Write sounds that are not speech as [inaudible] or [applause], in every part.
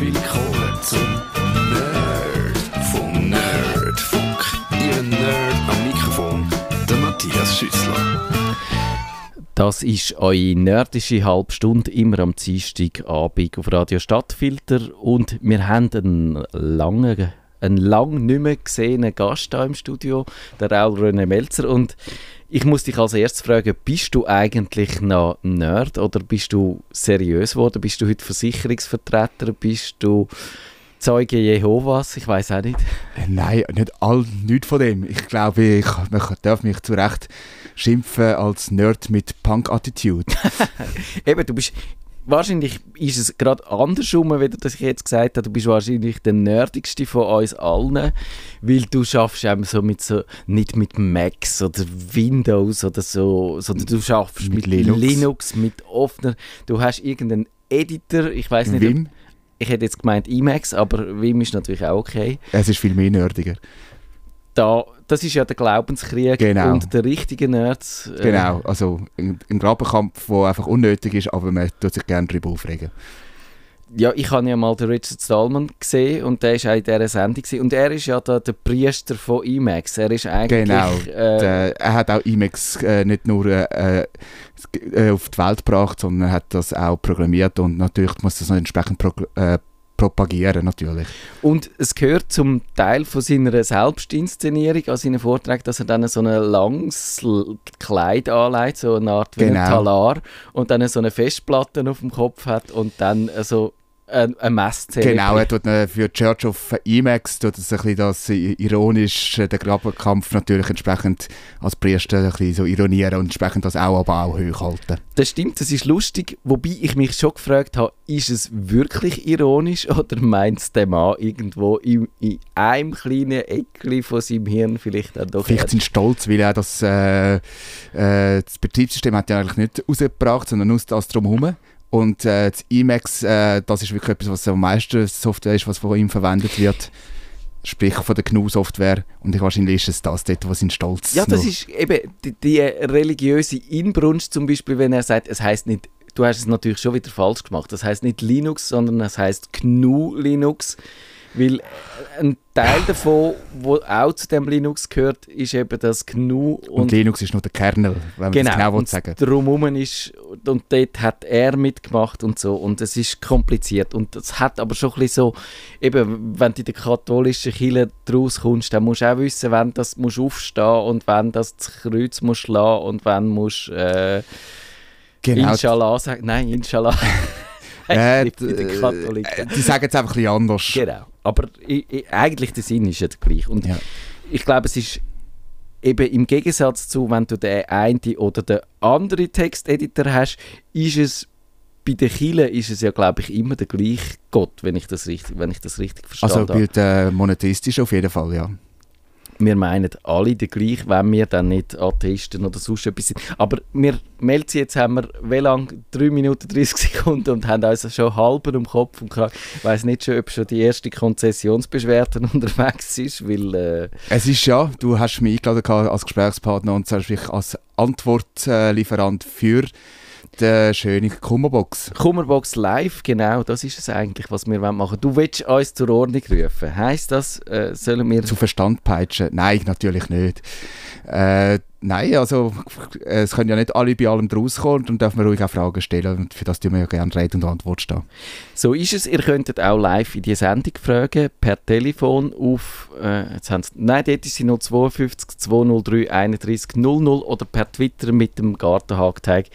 willkommen zum Nerd vom Nerdfunk. Ihr Nerd am Mikrofon, der Matthias Schüssler. Das ist eure nerdische Halbstunde immer am Dienstagabend auf Radio Stadtfilter und wir haben einen langen, einen lang nicht mehr gesehenen Gast hier im Studio, der Raul René Melzer und ich muss dich als erstes fragen, bist du eigentlich noch Nerd oder bist du seriös geworden? Bist du heute Versicherungsvertreter? Bist du Zeuge Jehovas? Ich weiß auch nicht. Äh, Nein, nicht all, nichts von dem. Ich glaube, ich, man darf mich zu Recht schimpfen als Nerd mit Punk-Attitude. [laughs] Eben, du bist. Wahrscheinlich ist es gerade andersrum, wie das ich jetzt gesagt habe. Du bist wahrscheinlich der nerdigste von uns allen, weil du schaffst eben so mit so nicht mit Macs oder Windows oder so, sondern du schaffst Mit mit, Linux. Linux. mit offener. Du hast irgendeinen Editor. Ich weiß nicht. ob- Wim, Ich hätte jetzt gemeint Emacs, aber Vim ist natürlich auch okay. es ist viel mehr nerdiger. Da, das ist ja der Glaubenskrieg Genau. und der richtige Nerds. äh, Genau, also ein, ein Grabenkampf, der einfach unnötig ist, aber man tut sich gerne darüber aufregen. Ja, ich habe ja mal den Richard Stallman gesehen und der war auch in dieser Sendung. Gewesen. Und er ist ja da der Priester von IMAX. Er ist eigentlich... Genau. Äh, Der, er hat auch Emacs äh, nicht nur äh, äh, auf die Welt gebracht, sondern er hat das auch programmiert und natürlich muss das noch entsprechend prog äh, propagieren natürlich. und es gehört zum Teil von seiner Selbstinszenierung an seinen Vorträgen, dass er dann so ein langes Kleid anlegt, so eine Art wie Genau. Talar und dann so eine Festplatte auf dem Kopf hat und dann so ein, ein Messzene. Genau, er tut äh, für Church of Emacs tut es ein bisschen das äh, ironisch, äh, den Grabenkampf natürlich entsprechend als Priester ein bisschen so ironieren und entsprechend das auch aber auch hochhalten. Das stimmt, das ist lustig, wobei ich mich schon gefragt habe, ist es wirklich ironisch [laughs] oder meint es der Mann irgendwo in, in einem kleinen Eckli von seinem Hirn vielleicht dann doch Vielleicht sind stolz, weil er das, äh, äh, das Betriebssystem hat ja eigentlich nicht rausgebracht, sondern nur das drumherum. Und äh, das Emacs, äh, das ist wirklich etwas, was am meisten Software ist, was von ihm verwendet wird. Sprich von der GNU-Software. Und ich- wahrscheinlich ist es das dort, was ihn stolz Ja, das noch- ist eben die, die religiöse Inbrunst zum Beispiel, wenn er sagt, es heißt nicht, du hast es natürlich schon wieder falsch gemacht, das heißt nicht Linux, sondern es heißt GNU Linux, weil ein Teil davon, wo auch zu dem Linux gehört, ist eben das GNU Und, Linux ist nur der Kernel, wenn man Genau, das genau und sagen drumherum ist, und dort hat er mitgemacht und so, und es ist kompliziert. Und das hat aber schon ein bisschen so, eben, wenn du in der katholischen Kirche draus kommst, dann musst du auch wissen, wann das musst aufstehen und wann das das Kreuz musst schlagen und wann musst äh, Genau. Inshallah sagen. Nein, Inshallah. [laughs] Äh, Nicht bei den d- Katholiken. äh, die sagen es einfach ein bisschen anders. Genau. Aber i, i, eigentlich der Sinn ist ja der gleiche. Und Ja. ich glaube, es ist eben im Gegensatz zu, wenn du den einen oder den anderen Texteditor hast, ist es bei den Kielen ist es ja, glaube ich, immer der gleiche Gott, wenn ich das richtig, wenn ich das richtig Also verstanden habe. bei den auf jeden Fall, ja. Wir meinen alle den gleich, wenn wir dann nicht Atheisten oder sonst etwas sind. Aber wir melden jetzt, haben wir wie lang? 3 Minuten 30 [laughs] Sekunden und haben uns schon halber um Kopf und Kragen. Ich weiss nicht schon, ob schon die erste Konzessionsbeschwerde [laughs] unterwegs ist, weil... Äh, Es ist ja, du hast mich eingeladen als Gesprächspartner und sprich als Antwortlieferant für die schöne Kummerbox. Kummerbox Live, genau, das ist es eigentlich, was wir machen wollen. Du willst uns zur Ordnung rufen. Heisst das, äh, sollen wir... Zu Verstand peitschen? Nein, natürlich nicht. Äh, nein, also es können ja nicht alle bei allem draus kommen und dürfen wir ruhig auch Fragen stellen und für das tun wir ja gerne Rede und Antwort stehen. So ist es. Ihr könntet auch live in die Sendung fragen, per Telefon auf, äh, jetzt haben sie, nein, dort ist sie noch 52 203 31 00 oder per Twitter mit dem Gartenhag-Tag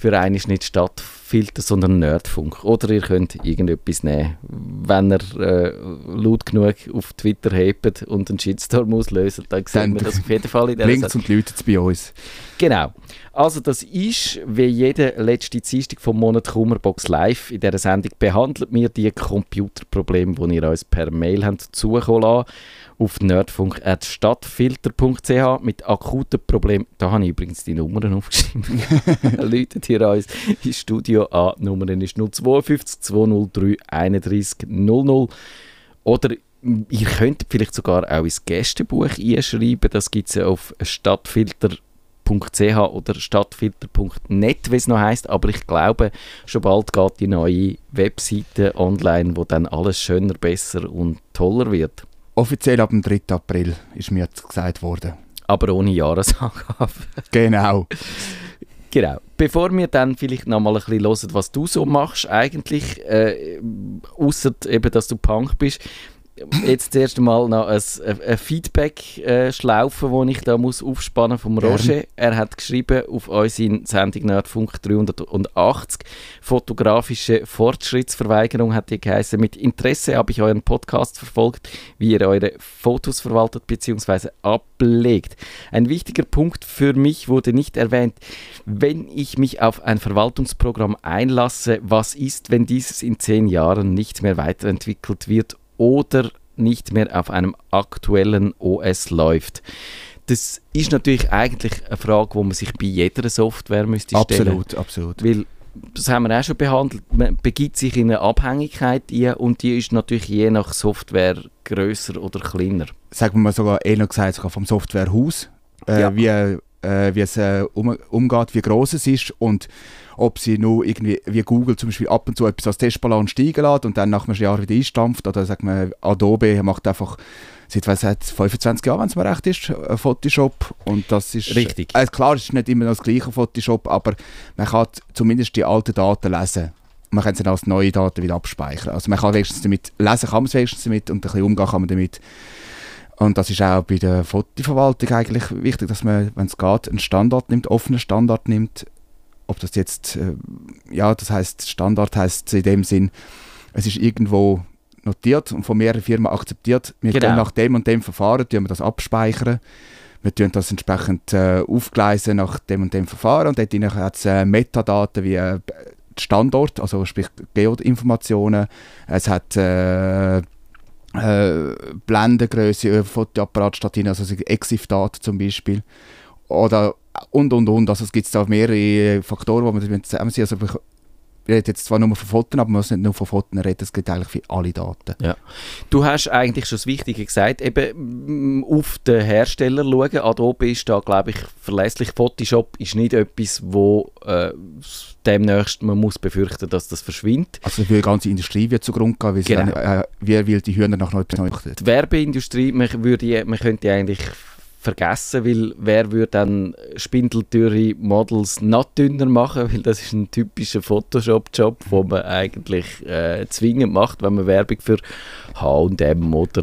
für einen ist nicht Stadtfilter, sondern Nerdfunk. Oder ihr könnt irgendetwas nehmen. Wenn ihr äh, laut genug auf Twitter hebt und einen Shitstorm auslöst, dann sehen wir das auf jeden Fall in der Blinkt und läutet es bei uns. Genau. Also das ist, wie jede letzte Dienstag vom Monat Kummerbox Live in dieser Sendung behandelt wir die Computerprobleme, die ihr uns per Mail habt zukommen lassen auf nerdfunk.stadtfilter.ch mit akuten Problemen. Da habe ich übrigens die Nummern aufgeschrieben. [laughs] Läutet ihr uns ins Studio an. Die Nummer ist 052 203 31 00. Oder ihr könnt vielleicht sogar auch ins Gästebuch einschreiben. Das gibt es ja auf stadtfilter.ch stadtfilter.ch oder stadtfilter.net, wie es noch heißt. Aber ich glaube, schon bald geht die neue Webseite online, wo dann alles schöner, besser und toller wird. Offiziell ab dem 3. April ist mir jetzt gesagt worden. Aber ohne Jahresangabe. [laughs] Genau. Genau. Bevor wir dann vielleicht noch mal ein bisschen hören, was du so machst, eigentlich, äh, außer eben, dass du Punk bist, jetzt zuerst einmal noch ein, ein Feedback-Schlaufe, äh, die ich da muss aufspannen vom Roger. Er hat geschrieben auf unsere Sendung Nerdfunk 380 fotografische Fortschrittsverweigerung hat die geheißen. Mit Interesse habe ich euren Podcast verfolgt, wie ihr eure Fotos verwaltet bzw. ablegt. Ein wichtiger Punkt für mich wurde nicht erwähnt. Wenn ich mich auf ein Verwaltungsprogramm einlasse, was ist, wenn dieses in zehn Jahren nicht mehr weiterentwickelt wird oder nicht mehr auf einem aktuellen OS läuft. Das ist natürlich eigentlich eine Frage, die man sich bei jeder Software müsste stellen. Absolut, absolut. Weil, das haben wir auch schon behandelt, man begibt sich in eine Abhängigkeit ein und die ist natürlich je nach Software größer oder kleiner. Sagen wir mal sogar, eher gesagt, sogar vom Softwarehaus, äh, ja. wie, äh, wie es äh, um, umgeht, wie groß es ist und ob sie nur irgendwie wie Google zum Beispiel ab und zu etwas als Testballon steigen lässt und dann nach einem Jahr wieder einstampft oder sagt man Adobe macht einfach seit, was, seit 25 Jahren, wenn es mir recht ist, Photoshop und das ist richtig. Äh, klar, es ist nicht immer das gleiche Photoshop, aber man kann zumindest die alten Daten lesen man kann sie dann als neue Daten wieder abspeichern. Also man kann wenigstens damit, lesen kann man es wenigstens damit und ein bisschen umgehen kann man damit. Und das ist auch bei der Fotoverwaltung eigentlich wichtig, dass man, wenn es geht, einen Standard nimmt, offenen Standard nimmt, ob das jetzt, äh, ja, das heißt Standard heißt in dem Sinn, es ist irgendwo notiert und von mehreren Firmen akzeptiert. Wir genau. nach dem und dem Verfahren tun wir das abspeichern. Wir tun das entsprechend äh, aufgleisen nach dem und dem Verfahren und dort hat es äh, Metadaten wie äh, Standort, also sprich Geoinformationen. Es hat äh, äh, Blendengröße, Fotoapparatstatine, also EXIF-Daten zum Beispiel. Oder und und und. Also es gibt da mehrere Faktoren, die man zusammen sehen. Also wir reden jetzt zwar nur von Fotos, aber man muss nicht nur von Fotos reden, es geht eigentlich für alle Daten. Ja. Du hast eigentlich schon das Wichtige gesagt, eben auf den Hersteller schauen. Adobe ist da, glaube ich, verlässlich. Photoshop ist nicht etwas, wo äh, demnächst man muss befürchten, dass das verschwindet. Also für die ganze Industrie wird zugrunde gehen, weil genau. dann, äh, wer will die Hühner noch etwas Neues Die Werbeindustrie, man, würde, man könnte eigentlich vergessen, weil wer würde dann spindeltüre Models noch dünner machen, [laughs] weil das ist ein typischer Photoshop-Job, wo man eigentlich äh, zwingend macht, wenn man Werbung für H&M oder...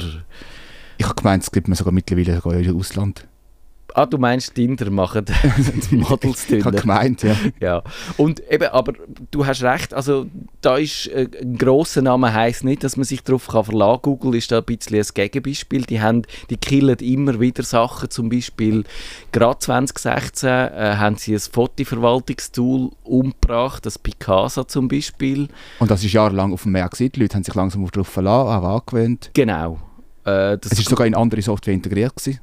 Ich habe gemeint, es gibt man sogar mittlerweile sogar im Ausland. Ah, du meinst, Tinder machen [laughs] die Models dünner. ich habe gemeint, ja. ja. Und eben, aber du hast recht, also da ist äh, ein grosser Name heisst nicht, dass man sich darauf kann verlassen kann. Google ist da ein bisschen ein Gegenbeispiel. Die, haben, die killen immer wieder Sachen, zum Beispiel gerade 2016 äh, haben sie ein Fotoverwaltungstool umgebracht, das Picasa zum Beispiel. Und das ist jahrelang auf dem Markt gewesen. Die Leute haben sich langsam darauf verlassen, auch angewöhnt. Genau. Äh, es ist sogar in andere Software integriert gewesen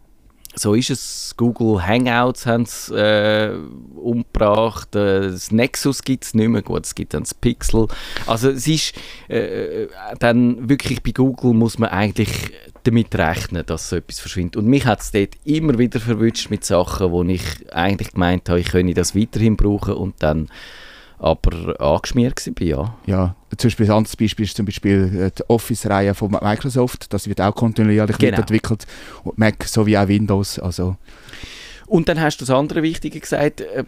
so ist es. Google Hangouts haben es äh, umgebracht. Äh, das Nexus gibt es nicht mehr. Gut, es gibt dann das Pixel. Also es ist äh, dann wirklich bei Google muss man eigentlich damit rechnen, dass so etwas verschwindet. Und mich hat es dort immer wieder verwünscht mit Sachen, wo ich eigentlich gemeint habe, ich könnte das weiterhin brauchen und dann aber angeschmiert war, ja. Ja, zum Beispiel ein anderes Beispiel ist zum Beispiel äh, die Office-Reihe von Microsoft, das wird auch kontinuierlich genau. weiterentwickelt, Mac sowie auch Windows, also und dann hast du das andere Wichtige gesagt, äh,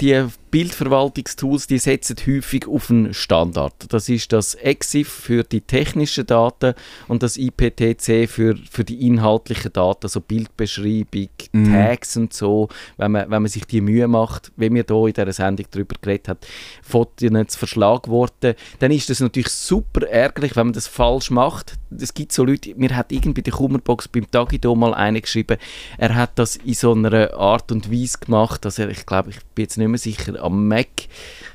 die Bildverwaltungstools, die setzen häufig auf einen Standard. Das ist das EXIF für die technischen Daten und das IPTC für, für die inhaltlichen Daten, also Bildbeschreibung, mhm. Tags und so. Wenn man, wenn man sich die Mühe macht, wie wir hier in dieser Sendung darüber geredet haben, Fotos zu Verschlagworten, dann ist das natürlich super ärgerlich, wenn man das falsch macht. Es gibt so Leute, mir hat irgendwie der Kummerbox beim Tagido mal eine geschrieben, er hat das in so einer Art und Weise gemacht, dass er, ich glaube, ich bin jetzt nicht mehr sicher, am Mac,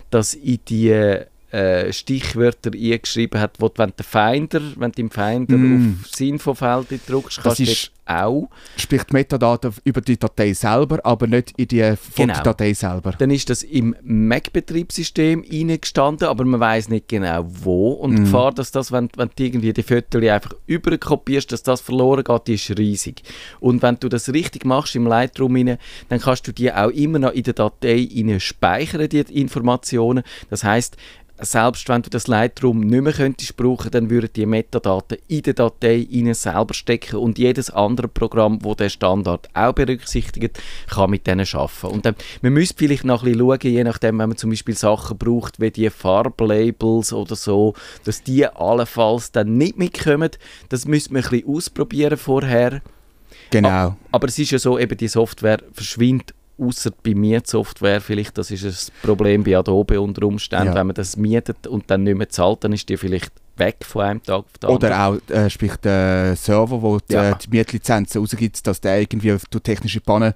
dass in die äh, Stichwörter eingeschrieben hat, wo du, wenn der Finder, wenn du im Finder Mm. auf das Infofeld drückst, Das kannst du ist- dort auch. Sprich die Metadaten über die Datei selber, aber nicht in die Genau. Fotodatei selber. Dann ist das im Mac-Betriebssystem reingestanden, aber man weiß nicht genau wo. Und die Gefahr, dass das, wenn, wenn du irgendwie die Fotos einfach überkopierst, dass das verloren geht, die ist riesig. Und wenn du das richtig machst im Lightroom, rein, dann kannst du die auch immer noch in der Datei rein speichern, die Informationen. Das heißt, selbst wenn du das Lightroom nicht mehr könntest brauchen, dann würden die Metadaten in der Datei rein selber stecken und jedes andere Programm, wo der Standard auch berücksichtigt, kann mit denen arbeiten. Und dann, man müsste vielleicht noch ein bisschen schauen, je nachdem, wenn man zum Beispiel Sachen braucht, wie die Farblabels oder so, dass die allenfalls dann nicht mitkommen. Das müsste man ein bisschen ausprobieren vorher. Genau. Aber es ist ja so, eben die Software verschwindet außer bei Mietsoftware vielleicht, das ist ein Problem bei Adobe unter Umständen, Ja. wenn man das mietet und dann nicht mehr zahlt, dann ist die vielleicht weg von einem Tag auf den anderen. Oder auch, äh, sprich der Server, wo die, Ja. äh, die Mietlizenzen rausgibt, dass der irgendwie auf- durch technische Pannen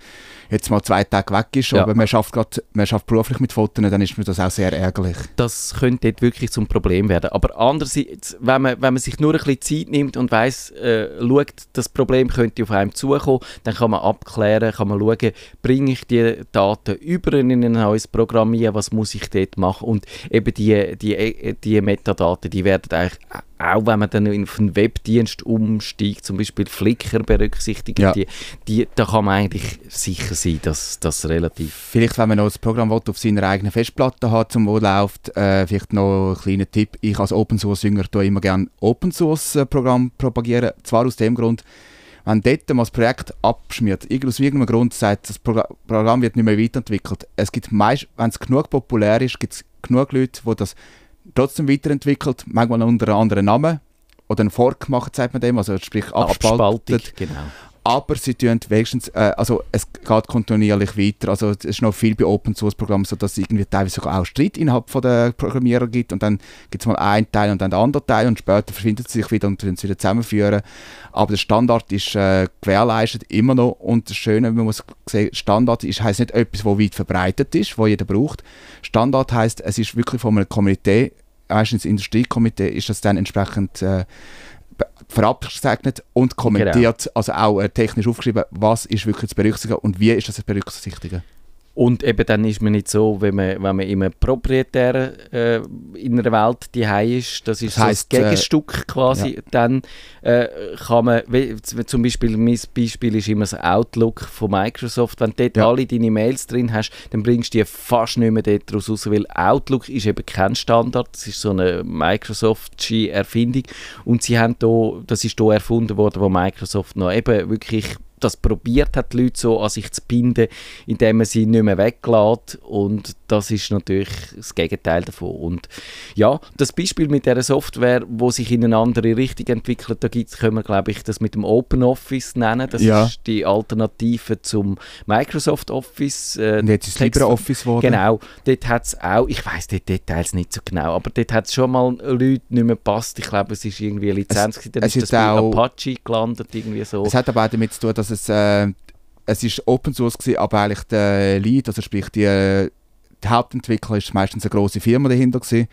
jetzt mal zwei Tage weg ist, Ja. aber man schafft, grad, man schafft beruflich mit Fotos, dann ist mir das auch sehr ärgerlich. das könnte dort wirklich zum Problem werden. Aber andererseits, wenn man, wenn man sich nur ein bisschen Zeit nimmt und weiss, äh, schaut, das Problem könnte auf einem zukommen, dann kann man abklären, kann man schauen, bringe ich die Daten über in ein neues Programm ein, was muss ich dort machen und eben die, die, die Metadaten, die werden eigentlich auch wenn man dann auf einen Webdienst umsteigt, zum Beispiel Flickr berücksichtigt, Ja. die, die, da kann man eigentlich sicher sein, dass das relativ Vielleicht, wenn man noch das Programm will, auf seiner eigenen Festplatte hat, zum wo läuft, äh, vielleicht noch ein kleiner Tipp. Ich als Open Source Jünger tue immer gerne Open Source äh, propagieren. Zwar aus dem Grund, wenn dort mal das Projekt abschmiert, aus irgendeinem Grund sagt, das Progr Programm wird nicht mehr weiterentwickelt. Es gibt meist, wenn es genug populär ist, gibt es genug Leute, die das trotzdem weiterentwickelt, manchmal unter einem anderen Namen oder einen Fork machen, sagt man dem, also sprich abspaltet. Abspaltung, genau. Aber sie tun wenigstens, äh, also es geht kontinuierlich weiter. Also es ist noch viel bei Open Source Programmen so, dass es irgendwie teilweise sogar auch Streit innerhalb von der Programmierer gibt und dann gibt es mal einen Teil und dann den anderen Teil und später verschwindet sie sich wieder und tun sie wieder zusammenführen. Aber der Standard ist äh, gewährleistet immer noch und das Schöne, man muss sehen, Standard ist heisst nicht etwas, was weit verbreitet ist, wo jeder braucht. Standard heißt, es ist wirklich von einer Komitee, meistens Industriekomitee, ist das dann entsprechend äh, verabsegnet und kommentiert, also auch äh, technisch aufgeschrieben, was ist wirklich zu berücksichtigen und wie ist das zu berücksichtigen. Und eben dann ist man nicht so, wenn man, wenn man in proprietären äh, in einer Welt die ist, das ist Das heisst, so äh, das Gegenstück quasi, dann äh, kann man, wie, zum Beispiel, mein Beispiel ist immer das Outlook von Microsoft, wenn du dort Ja. alle deine Mails drin hast, dann bringst du die fast nicht mehr dort raus, raus, weil Outlook ist eben kein Standard, das ist so eine Microsoft-Erfindung und sie haben da, das ist da erfunden worden, wo Microsoft noch eben wirklich das probiert hat, die Leute so an sich zu binden, indem man sie nicht mehr weglässt und das ist natürlich das Gegenteil davon. Und ja, das Beispiel mit der Software, wo sich in eine andere Richtung entwickelt, da gibt's, können wir glaube ich das mit dem Open Office nennen, das Ja. ist die Alternative zum Microsoft Office. Äh, Und jetzt ist es Text- LibreOffice geworden. Genau, dort hat es auch, ich weiß die Details nicht so genau, aber dort hat es schon mal Leute nicht mehr gepasst. Ich glaube, es ist irgendwie eine Lizenz, gewesen, dann es ist ist das bei auch- Apache gelandet, irgendwie so. Es hat aber auch damit zu tun, dass es, äh, es ist Open Source gewesen, aber eigentlich der Lead, also sprich die, äh, die Hauptentwickler ist meistens eine große Firma dahinter gewesen.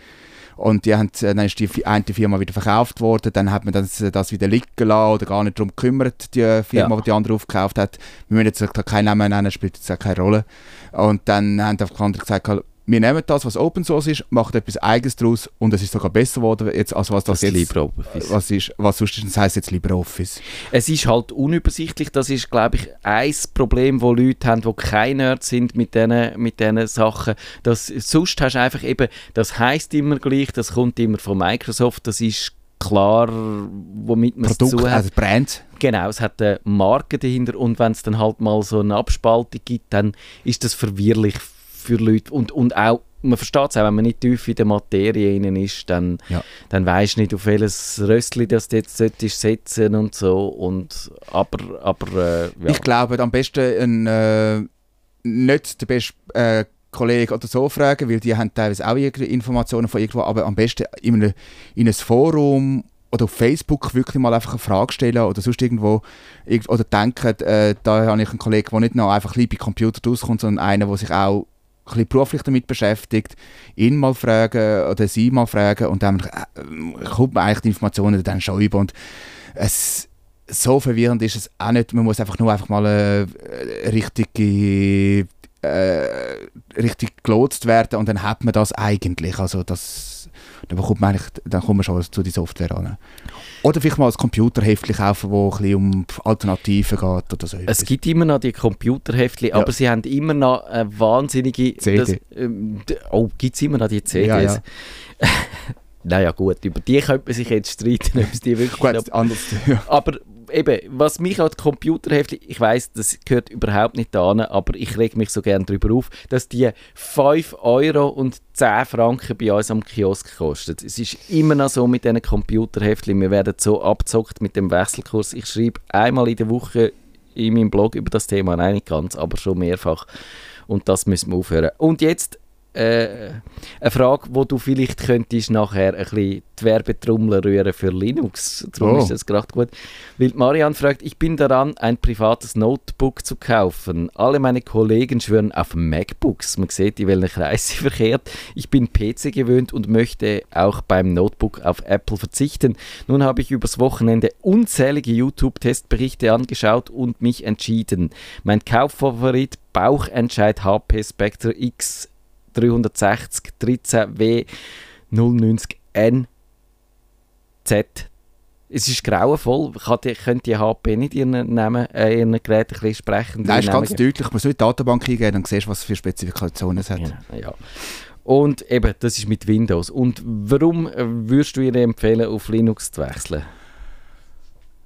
Und die haben, äh, dann ist die eine Firma wieder verkauft worden, dann hat man das, das wieder liegen lassen oder gar nicht darum gekümmert, die Firma, Ja. die die andere aufgekauft hat. Wir müssen jetzt keinen Namen nennen, spielt jetzt auch keine Rolle. Und dann haben einfach die anderen gesagt, wir nehmen das, was Open Source ist, machen etwas Eigenes daraus und es ist sogar besser geworden, jetzt, als was das, das jetzt was ist, was sonst ist, das heisst jetzt LibreOffice. Es ist halt unübersichtlich. Das ist, glaube ich, ein Problem, wo Leute haben, die keine Nerds sind mit diesen mit Sachen. Das, sonst hast du einfach eben, das heißt immer gleich, das kommt immer von Microsoft, das ist klar, womit man es zu Produkt, hat. also Brand. Genau, es hat eine Marke dahinter und wenn es dann halt mal so eine Abspaltung gibt, dann ist das verwirrlich für Leute und, und auch, man versteht es auch, wenn man nicht tief in der Materie innen ist, dann, Ja. dann weisst du nicht, auf welches Röstli das du jetzt solltest setzen und so und aber, aber äh, ja. Ich glaube, am besten ein, äh, nicht den besten äh, Kollegen oder so fragen, weil die haben teilweise auch Informationen von irgendwo, aber am besten in, eine, in ein Forum oder auf Facebook wirklich mal einfach eine Frage stellen oder sonst irgendwo irg- oder denken, äh, da habe ich einen Kollegen, der nicht noch einfach lieb bei Computer rauskommt, sondern einer, der sich auch bisschen beruflich damit beschäftigt, ihn mal fragen oder sie mal fragen und dann äh, kommt man eigentlich die Informationen dann schon über und es so verwirrend ist es auch nicht. Man muss einfach nur einfach mal äh, richtige äh, richtig gelotst werden und dann hat man das eigentlich. Also das, dann, bekommt man eigentlich, dann kommt man schon zu die Software an. Oder vielleicht mal ein Computerheftchen kaufen, wo ein bisschen um Alternativen geht oder so. Es gibt immer noch die Computerheftchen, Ja. aber sie haben immer noch eine wahnsinnige... CD. Das, ähm, oh, gibt es immer noch die CDs? Ja, ja. [laughs] naja gut, über die könnte man sich jetzt streiten, [laughs] ob es die wirklich Gut, anders. Ja. Aber eben, was mich als Computerheftchen, ich weiß, das gehört überhaupt nicht an, aber ich reg mich so gerne darüber auf, dass die 5 Euro und 10 Franken bei uns am Kiosk kosten. Es ist immer noch so mit diesen Computerheftchen, wir werden so abzockt mit dem Wechselkurs. Ich schreibe einmal in der Woche in meinem Blog über das Thema, nein, nicht ganz, aber schon mehrfach. Und das müssen wir aufhören. Und jetzt äh, eine Frage, wo du vielleicht könntest nachher ein bisschen die Werbetrommel rühren für Linux. Darum Oh. ist das gerade gut. Weil die Marianne fragt, ich bin daran, ein privates Notebook zu kaufen. Alle meine Kollegen schwören auf MacBooks. Man sieht, in welchen Kreis sie [laughs] verkehrt. Ich bin PC gewöhnt und möchte auch beim Notebook auf Apple verzichten. Nun habe ich übers Wochenende unzählige YouTube-Testberichte angeschaut und mich entschieden. Mein Kauffavorit Bauchentscheid HP Spectre X 360 13W 090N Z. Es ist grauenvoll. Kann die, könnte die HP nicht ihren, Namen, äh, ihren Gerät ein bisschen sprechen? Nein, ist ganz geben? deutlich. Man soll in die Datenbank eingeben, dann siehst du, was für Spezifikationen es hat. Ja, ja. Und eben, das ist mit Windows. Und warum äh, würdest du ihr empfehlen, auf Linux zu wechseln?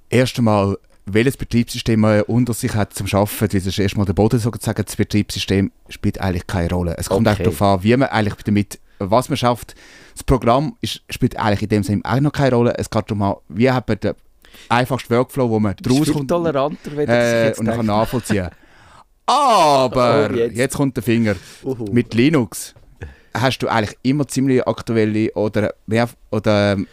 Erst einmal, welches Betriebssystem man unter sich hat zum Arbeiten, weil das ist erstmal der Boden sozusagen, das Betriebssystem spielt eigentlich keine Rolle. Es kommt Okay. auch darauf an, wie man eigentlich damit, was man schafft. Das Programm ist, spielt eigentlich in dem Sinne auch noch keine Rolle. Es geht darum, an, wie hat man den einfachsten Workflow, wo man draus kommt toleranter, wenn äh, jetzt und kann nachvollziehen. Aber Oh, jetzt. jetzt. kommt der Finger. Uhu. Mit Linux hast du eigentlich immer ziemlich aktuelle oder, mehr, oder ähm,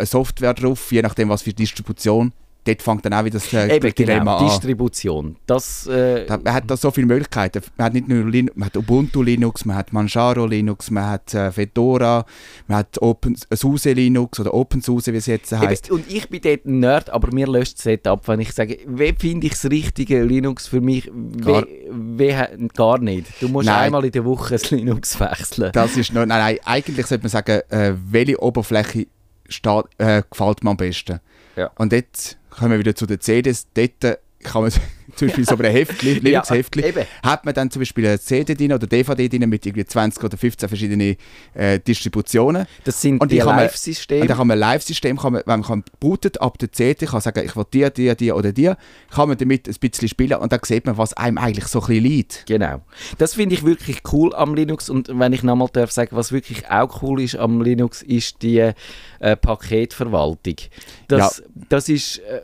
Software drauf, je nachdem was für Distribution. Dort fängt dann auch wieder das äh, Eben, Dilemma genau, an. Distribution. Das, äh, Da- Man hat da so viele Möglichkeiten. Man hat nicht nur Lin man hat Ubuntu Linux, man hat Manjaro Linux, man hat äh, Fedora, man hat Open SUSE Linux oder OpenSUSE, wie es jetzt heißt. Und ich bin dort ein Nerd, aber mir löscht es dort ab, wenn ich sage, wie finde ich das richtige Linux für mich? Wie, Gar- wie, ha- gar nicht. Du musst Nein. einmal in der Woche das Linux wechseln. Das ist noch, nein, nein, eigentlich sollte man sagen, äh, welche Oberfläche steht, äh, gefällt mir am besten. Ja. Und dort kommen wir wieder zu den CDs. Dort kann man [laughs] zum Beispiel so einem Heftli, Linux-Heftli, eben. hat man dann zum Beispiel eine CD drin oder DVD drin mit irgendwie 20 oder 15 verschiedenen äh, Distributionen. Das sind Und die man- Und Live-Systeme. dann kann man ein Live-System, wenn man bootet ab der CD, kann sagen, ich will die, die, die oder die, kann man damit ein bisschen spielen und dann sieht man, was einem eigentlich so ein bisschen liegt. Genau. Das finde ich wirklich cool am Linux und wenn ich nochmal darf sagen, was wirklich auch cool ist am Linux, ist die äh, Paketverwaltung. Das, das ist äh,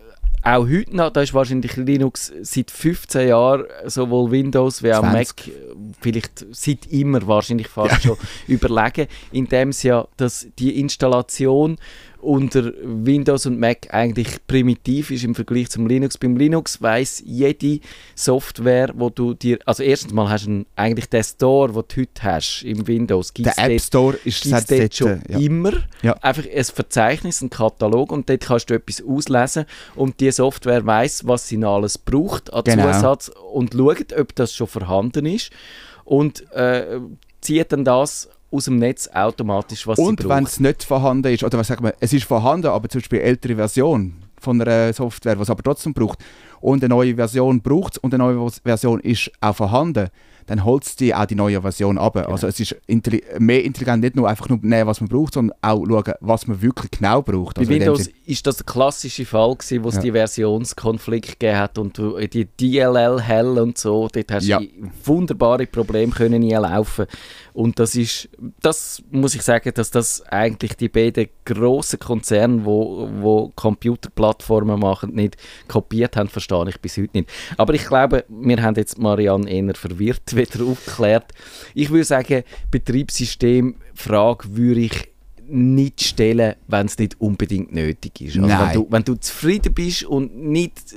auch heute noch, da ist wahrscheinlich Linux seit 15 Jahren sowohl Windows wie auch 20. Mac, äh, vielleicht seit immer wahrscheinlich fast schon überlegen, indem es ja dass die Installation unter Windows und Mac eigentlich primitiv ist im Vergleich zum Linux. Beim Linux weiß jede Software, wo du dir, also erstens mal hast du eigentlich den Store, den du heute hast im Windows, gibt's Der App dort- Store ist gibt es seit dort schon ja. immer Ja. einfach ein Verzeichnis, ein Katalog und dort kannst du etwas auslesen und die Software weiß, was sie alles braucht an Genau. Zusatz und schaut, ob das schon vorhanden ist und äh, zieht dann das aus dem Netz automatisch, was Und sie wenn braucht. es nicht vorhanden ist, oder was sagen wir, es ist vorhanden, aber zum Beispiel ältere Version von einer Software, die es aber trotzdem braucht, und eine neue Version braucht es und eine neue Version ist auch vorhanden, dann holt es die auch die neue Version ab. Also es ist intelli mehr intelligent, nicht nur einfach nur nehmen, was man braucht, sondern auch schauen, was man wirklich genau braucht. Bei Also Windows ist das der klassische Fall gewesen, wo es Ja. die Versionskonflikt gegeben hat und du die DLL Hell und so, dort hast Ja. du wunderbare Probleme können laufen und das ist, das muss ich sagen, dass das eigentlich die beiden grossen Konzerne, wo, wo Computerplattformen machen, nicht kopiert haben, verstehe ich bis heute nicht. Aber ich glaube, wir haben jetzt Marianne eher verwirrt [laughs] wieder aufgeklärt. Ich würde sagen, Betriebssystemfrage würde ich nicht stellen, wenn es nicht unbedingt nötig ist. Also wenn, du, wenn du zufrieden bist und nicht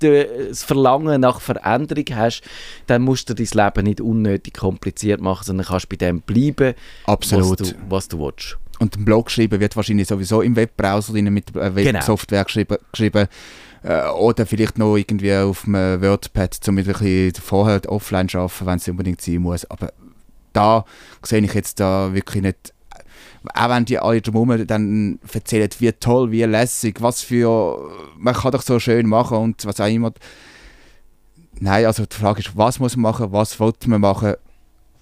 äh, das Verlangen nach Veränderung hast, dann musst du dein Leben nicht unnötig kompliziert machen, sondern kannst bei dem bleiben, Absolut. was du, was du willst. Und ein Blog geschrieben wird wahrscheinlich sowieso im Webbrowser mit äh, Genau. Websoftware geschrieben. geschrieben. Äh, oder vielleicht noch irgendwie auf einem WordPad, um ein bisschen vorher offline zu arbeiten, wenn es unbedingt sein muss. Aber da sehe ich jetzt da wirklich nicht. Auch wenn die alle drumherum dann erzählen, wie toll, wie lässig, was für. Man kann doch so schön machen und was auch immer. Nein, also die Frage ist, was muss man machen, was wollte man machen?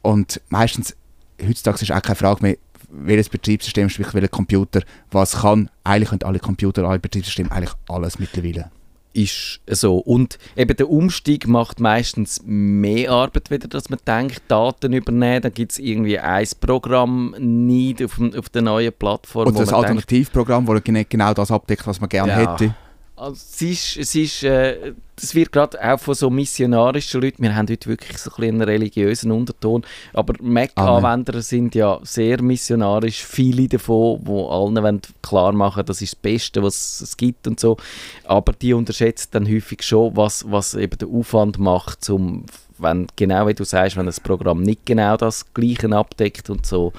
Und meistens, heutzutage ist auch keine Frage mehr, welches Betriebssystem, sprich welcher Computer, was kann. Eigentlich können alle Computer, alle Betriebssysteme eigentlich alles mittlerweile. ist so. Und eben der Umstieg macht meistens mehr Arbeit, wieder, dass man denkt, Daten übernehmen, dann gibt es irgendwie ein Programm nicht auf, auf der neuen Plattform. Oder wo das denkt, Alternativprogramm, das nicht genau das abdeckt, was man gerne Ja. hätte. Also, es ist, es ist, äh, das wird gerade auch von so missionarischen Leuten, wir haben heute wirklich so ein einen religiösen Unterton, aber Mac-Anwender sind ja sehr missionarisch, viele davon, wo allen klar machen, das ist das Beste, was es gibt und so, aber die unterschätzen dann häufig schon, was, was eben der Aufwand macht, um wenn, genau wie du sagst, wenn das Programm nicht genau das Gleiche abdeckt und so.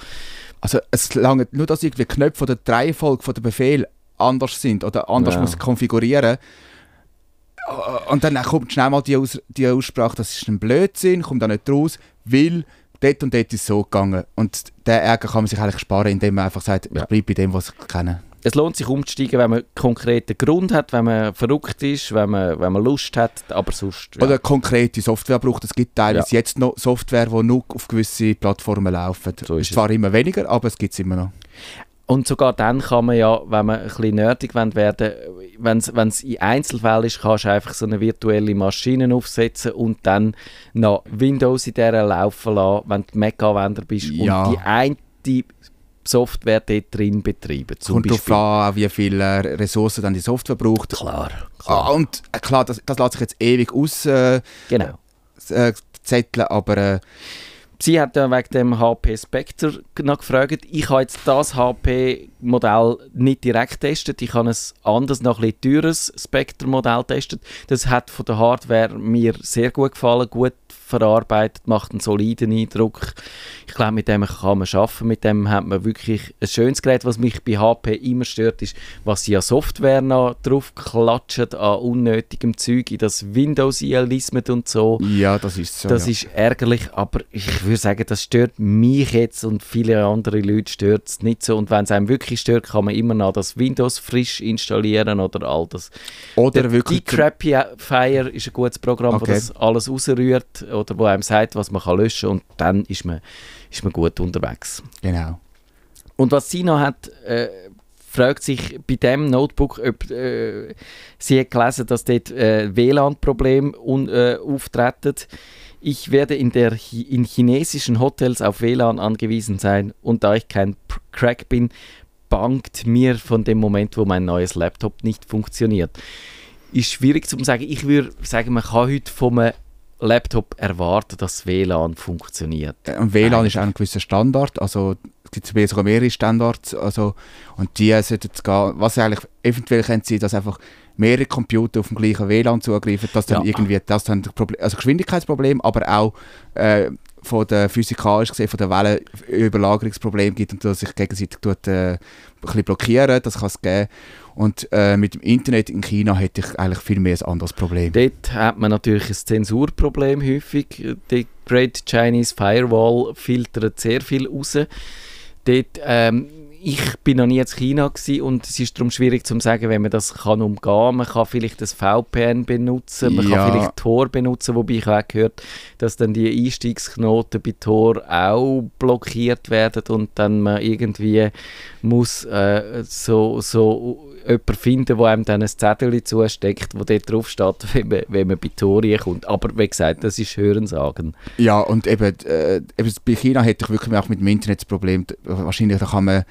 Also es lange nur, dass irgendwie Knöpfe oder die Reihenfolge von der Befehl anders sind oder anders Ja. muss konfigurieren. Äh, Und dann kommt schnell mal die, Aus die Aussprache, das ist ein Blödsinn, kommt da nicht raus, weil dort und dort ist es so gegangen. Und den Ärger kann man sich eigentlich sparen, indem man einfach sagt, Ja. ich bleibe bei dem, was ich kenne. Es lohnt sich umzusteigen, wenn man konkreten Grund hat, wenn man verrückt ist, wenn man, wenn man Lust hat, aber sonst... Ja. Oder konkrete Software braucht. Es gibt teilweise jetzt noch Software, die nur auf gewisse Plattformen laufen. So ist ist zwar immer weniger, aber es gibt es immer noch. Und sogar dann kann man ja, wenn man ein bisschen nerdig werden wenn es in Einzelfällen ist, kannst du einfach so eine virtuelle Maschine aufsetzen und dann noch Windows in der laufen lassen, wenn du Mac-Anwender bist Ja. und die eine Software dort drin betreiben. Zum Kommt darauf an, wie viele äh, Ressourcen dann die Software braucht. Klar, Ah, klar. und äh, klar, das, das lässt sich jetzt ewig auszetteln, Genau. äh, zetteln, aber äh, Sie hat ja wegen dem HP Spectre noch gefragt. Ich habe jetzt das HP-Modell nicht direkt getestet. Ich habe ein anderes, noch ein bisschen teures Spectre-Modell getestet. Das hat von der Hardware mir sehr gut gefallen, gut verarbeitet, macht einen soliden Eindruck. Ich glaube, mit dem kann man arbeiten. Mit dem hat man wirklich ein schönes Gerät. Was mich bei HP immer stört, ist, was sie an Software noch drauf klatschen, an unnötigem Zeug, in das Windows einlismet und so. ja, das ist so. Das ja. ist ärgerlich, aber ich würde sagen, das stört mich jetzt und viele andere Leute stört es nicht so. Und wenn es einem wirklich stört, kann man immer noch das Windows frisch installieren oder all das. Oder Der wirklich. Decrapifier ist ein gutes Programm, Okay. das alles rausrührt oder wo einem sagt, was man kann löschen und dann ist man, ist man gut unterwegs. Genau. Und was sie noch hat, äh, fragt sich bei dem Notebook, ob äh, sie hat gelesen, dass dort äh, WLAN-Probleme un- äh, auftreten. Ich werde in, der, in chinesischen Hotels auf WLAN angewiesen sein und da ich kein Crack bin, bangt mir von dem Moment, wo mein neues Laptop nicht funktioniert. Ist schwierig zu sagen. Ich würde sagen, man kann heute vom Laptop erwarten, dass WLAN funktioniert. Äh, Und WLAN ist auch ein gewisser Standard. Also es gibt sogar mehrere Standards. Also, und die sollten jetzt gehen. Was eigentlich eventuell könnte sein, dass einfach mehrere Computer auf dem gleichen WLAN zugreifen, dass dann Ja. irgendwie das dann Problem, also Geschwindigkeitsproblem, aber auch äh, von der physikalisch gesehen von der Wellenüberlagerungsproblem gibt und dass sich gegenseitig tut, äh, ein blockieren. Das kann es geben. Und äh, mit dem Internet in China hätte ich eigentlich viel mehr ein anderes Problem. Dort hat man natürlich ein Zensurproblem häufig. Die Great Chinese Firewall filtert sehr viel raus. Dort, ähm, ich bin noch nie in China und es ist darum schwierig zu sagen, wenn man das kann umgehen kann. Man kann vielleicht das VPN benutzen, man Ja. kann vielleicht Tor benutzen, wobei ich auch gehört dass dann die Einstiegsknoten bei Tor auch blockiert werden und dann man irgendwie muss äh, so, so jemanden finden, der einem dann ein Zettel zusteckt, wo dort drauf steht, [laughs] wenn man, wenn man bei Tor kommt. Aber wie gesagt, das ist Hörensagen. Ja, und eben, äh, eben bei China hätte ich wirklich auch mit dem Internet das Problem. Wahrscheinlich kann man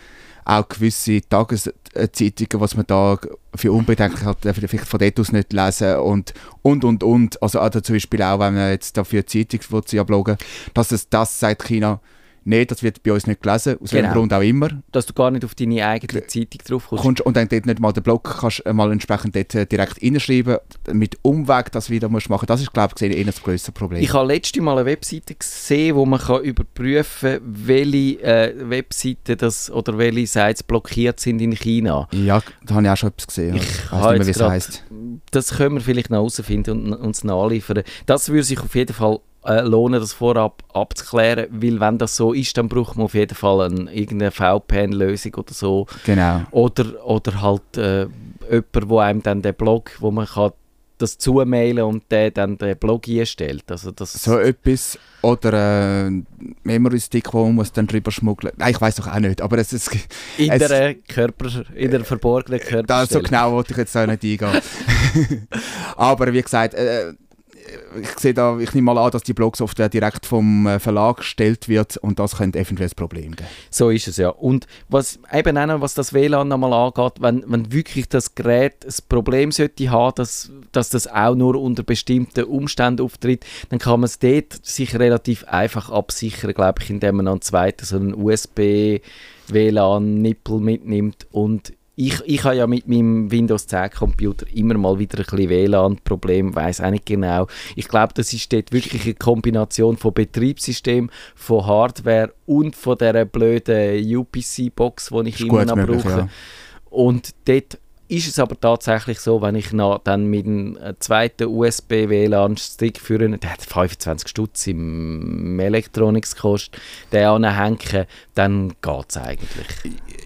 auch gewisse Tageszeitungen, was man da für unbedenklich hat, äh, vielleicht von dort aus nicht lesen und und und und. Also, also zum Beispiel auch, wenn man jetzt dafür Zeitung bloggen, dass es das sagt China Nein, das wird bei uns nicht gelesen, aus Genau. welchem Grund auch immer. Dass du gar nicht auf deine eigene Zeitung drauf kommst. Und dann dort nicht mal den Blog kannst äh, mal entsprechend dort äh, direkt reinschreiben, mit Umweg das wieder musst machen. Das ist, glaube ich, eher das grösste Problem. Ich habe letzte Mal eine Webseite gesehen, wo man kann überprüfen kann, welche äh, Webseiten das, oder welche Sites blockiert sind in China. ja, da habe ich auch schon etwas gesehen. Ich Ich weiß nicht mehr, wie es heisst. Das können wir vielleicht noch herausfinden und uns nachliefern. Das würde sich auf jeden Fall äh, lohnen, das vorab abzuklären, weil wenn das so ist, dann braucht man auf jeden Fall ein, irgendeine VPN-Lösung oder so. Genau. Oder, oder halt äh, jemand, wo einem dann den Blog, wo man kann das zumailen und der dann den Blog einstellt. Also das, So etwas. Oder äh, Memory-Stick, wo man muss dann drüber schmuggeln Nein, ich weiß doch auch nicht. Aber es ist, in, es- der Körper, in der verborgenen da, Körperstelle. so genau wollte ich jetzt auch nicht eingehen. [laughs] Aber wie gesagt, äh, ich sehe da, ich nehme mal an, dass die Blogsoftware direkt vom äh, Verlag gestellt wird und das könnte eventuell ein Problem geben. So ist es ja. Und was eben auch noch, was das WLAN nochmal angeht, wenn, wenn wirklich das Gerät ein Problem sollte haben, dass, dass das auch nur unter bestimmten Umständen auftritt, dann kann man es dort sich relativ einfach absichern, glaube ich, indem man einen zweiten so einen USB-WLAN-Nippel mitnimmt und ich, ich habe ja mit meinem Windows 10 Computer immer mal wieder ein bisschen WLAN-Problem, weiß auch nicht genau. Ich glaube, das ist dort wirklich eine Kombination von Betriebssystem, von Hardware und von dieser blöden UPC-Box, die ich Ist immer noch brauche. ja. Und dort ist es aber tatsächlich so, wenn ich noch dann mit einem äh, zweiten USB-WLAN-Stick führe, der hat 25 Stutz im Electronics gekostet, den anhängen, dann geht es eigentlich.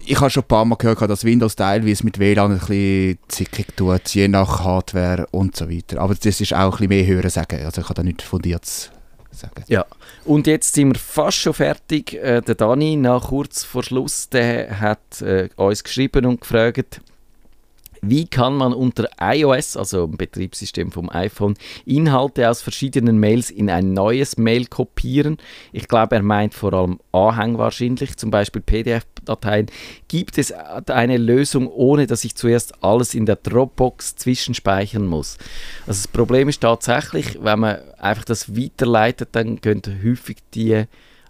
Ich habe schon ein paar Mal gehört, dass Windows teilweise mit WLAN ein bisschen zickig tut, je nach Hardware und so weiter. Aber das ist auch ein bisschen mehr Hören sagen. Also ich kann da nicht fundiert sagen. Ja, und jetzt sind wir fast schon fertig. Äh, der Dani, nach kurz vor Schluss, der hat äh, uns geschrieben und gefragt, wie kann man unter iOS, also dem Betriebssystem vom iPhone, Inhalte aus verschiedenen Mails in ein neues Mail kopieren? Ich glaube, er meint vor allem Anhang wahrscheinlich, zum Beispiel PDF-Dateien. Gibt es eine Lösung, ohne dass ich zuerst alles in der Dropbox zwischenspeichern muss? Also das Problem ist tatsächlich, wenn man einfach das weiterleitet, dann gehen häufig die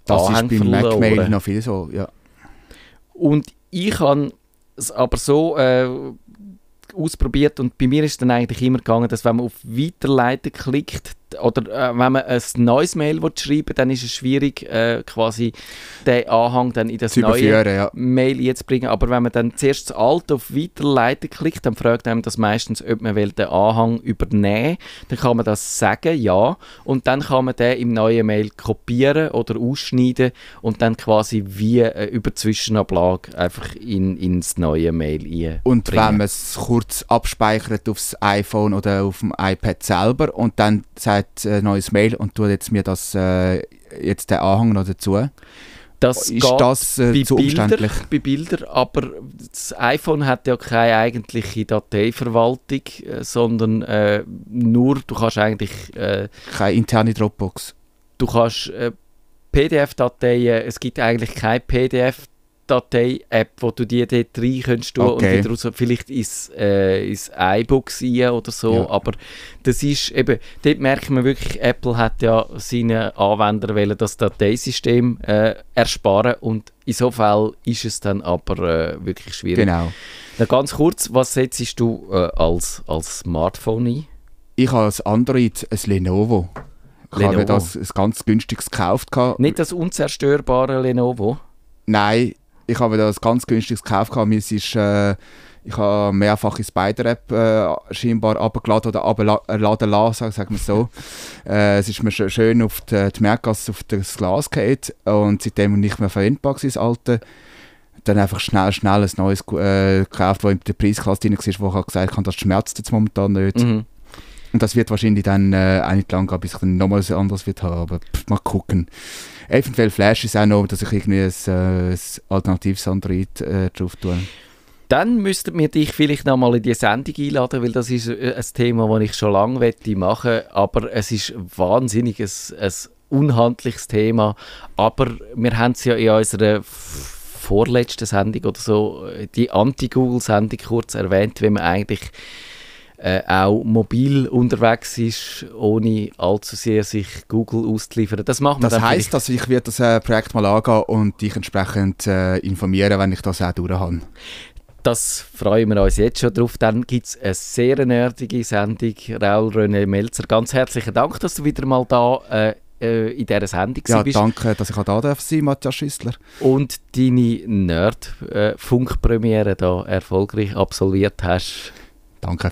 Das ist Anhänge beim verloren. Mac-Mail noch viel so, ja. Und ich habe es aber so äh, ausprobiert und bei mir ist dann eigentlich immer gegangen, dass wenn man auf Weiterleiten klickt oder äh, wenn man ein neues Mail will schreiben dann ist es schwierig, äh, quasi den Anhang dann in das Zu neue ja. Mail einzubringen. Aber wenn man dann zuerst das alte auf Weiterleiten klickt, dann fragt einem das meistens, ob man will den Anhang übernehmen Dann kann man das sagen, ja. Und dann kann man den im neuen Mail kopieren oder ausschneiden und dann quasi wie äh, über Zwischenablage einfach in, ins neue Mail einbringen. Und wenn man es kurz abspeichert aufs iPhone oder auf dem iPad selber und dann sagt äh, neues Mail und tut jetzt mir das äh, jetzt den Anhang noch dazu, das ist das äh, bei zu Bilder, bei Bilder, aber das iPhone hat ja keine eigentliche Dateiverwaltung, äh, sondern äh, nur, du kannst eigentlich, äh, Keine interne Dropbox. du kannst äh, PDF-Dateien, es gibt eigentlich keine PDF-Datei-App, wo du die dort rein könntest tun Okay. und wieder raus, vielleicht ins, äh, ins iBooks rein oder so, Ja. aber das ist eben, dort merkt man wirklich, Apple hat ja seinen Anwendern wollen das Dateisystem äh, ersparen und in so Fall ist es dann aber äh, wirklich schwierig. Genau. Noch ganz kurz, was setzt du äh, als, als Smartphone ein? Ich habe als Android ein Lenovo. Ich Lenovo. habe das ein ganz günstiges gekauft. Nicht das unzerstörbare Lenovo? Nein, ich habe das ganz günstiges gekauft. gehabt. Mir ist, äh, ich habe mehrfach in Spider-App äh, scheinbar abgeladen oder abladen lassen, sagen wir es so. [laughs] äh, es ist mir schö- schön auf die, die Merkgasse auf das Glas gefallen und seitdem nicht mehr verwendbar war, das alte. Dann einfach schnell, schnell ein neues äh, gekauft, das in der Preisklasse drin war, wo ich halt gesagt habe, das schmerzt jetzt momentan nicht. Mhm. Und das wird wahrscheinlich dann äh, nicht lang gehen, bis ich dann nochmal was anderes wird haben. Aber pff, mal gucken. Eventuell Flash ist auch noch, dass ich irgendwie ein, äh, ein alternatives Android äh, drauf tue. Dann müssten wir dich vielleicht noch mal in die Sendung einladen, weil das ist äh, ein Thema, das ich schon lange möchte machen aber es ist wahnsinnig ein, ein unhandliches Thema. Aber wir haben es ja in unserer vorletzten Sendung oder so, äh, die Anti-Google-Sendung kurz erwähnt, wenn man eigentlich äh, auch mobil unterwegs ist, ohne allzu sehr sich Google auszuliefern. Das macht man Das heisst, dass ich werde das äh, Projekt mal angehen und dich entsprechend äh, informieren, wenn ich das auch durch habe. Das freuen wir uns jetzt schon drauf. Dann gibt es eine sehr nerdige Sendung. Raul René Melzer, ganz herzlichen Dank, dass du wieder mal da äh, äh, in dieser Sendung Ja, bist. danke, dass ich auch da darf sein, Matthias Schüssler. Und deine Nerd-Funkpremiere da erfolgreich absolviert hast. Danke.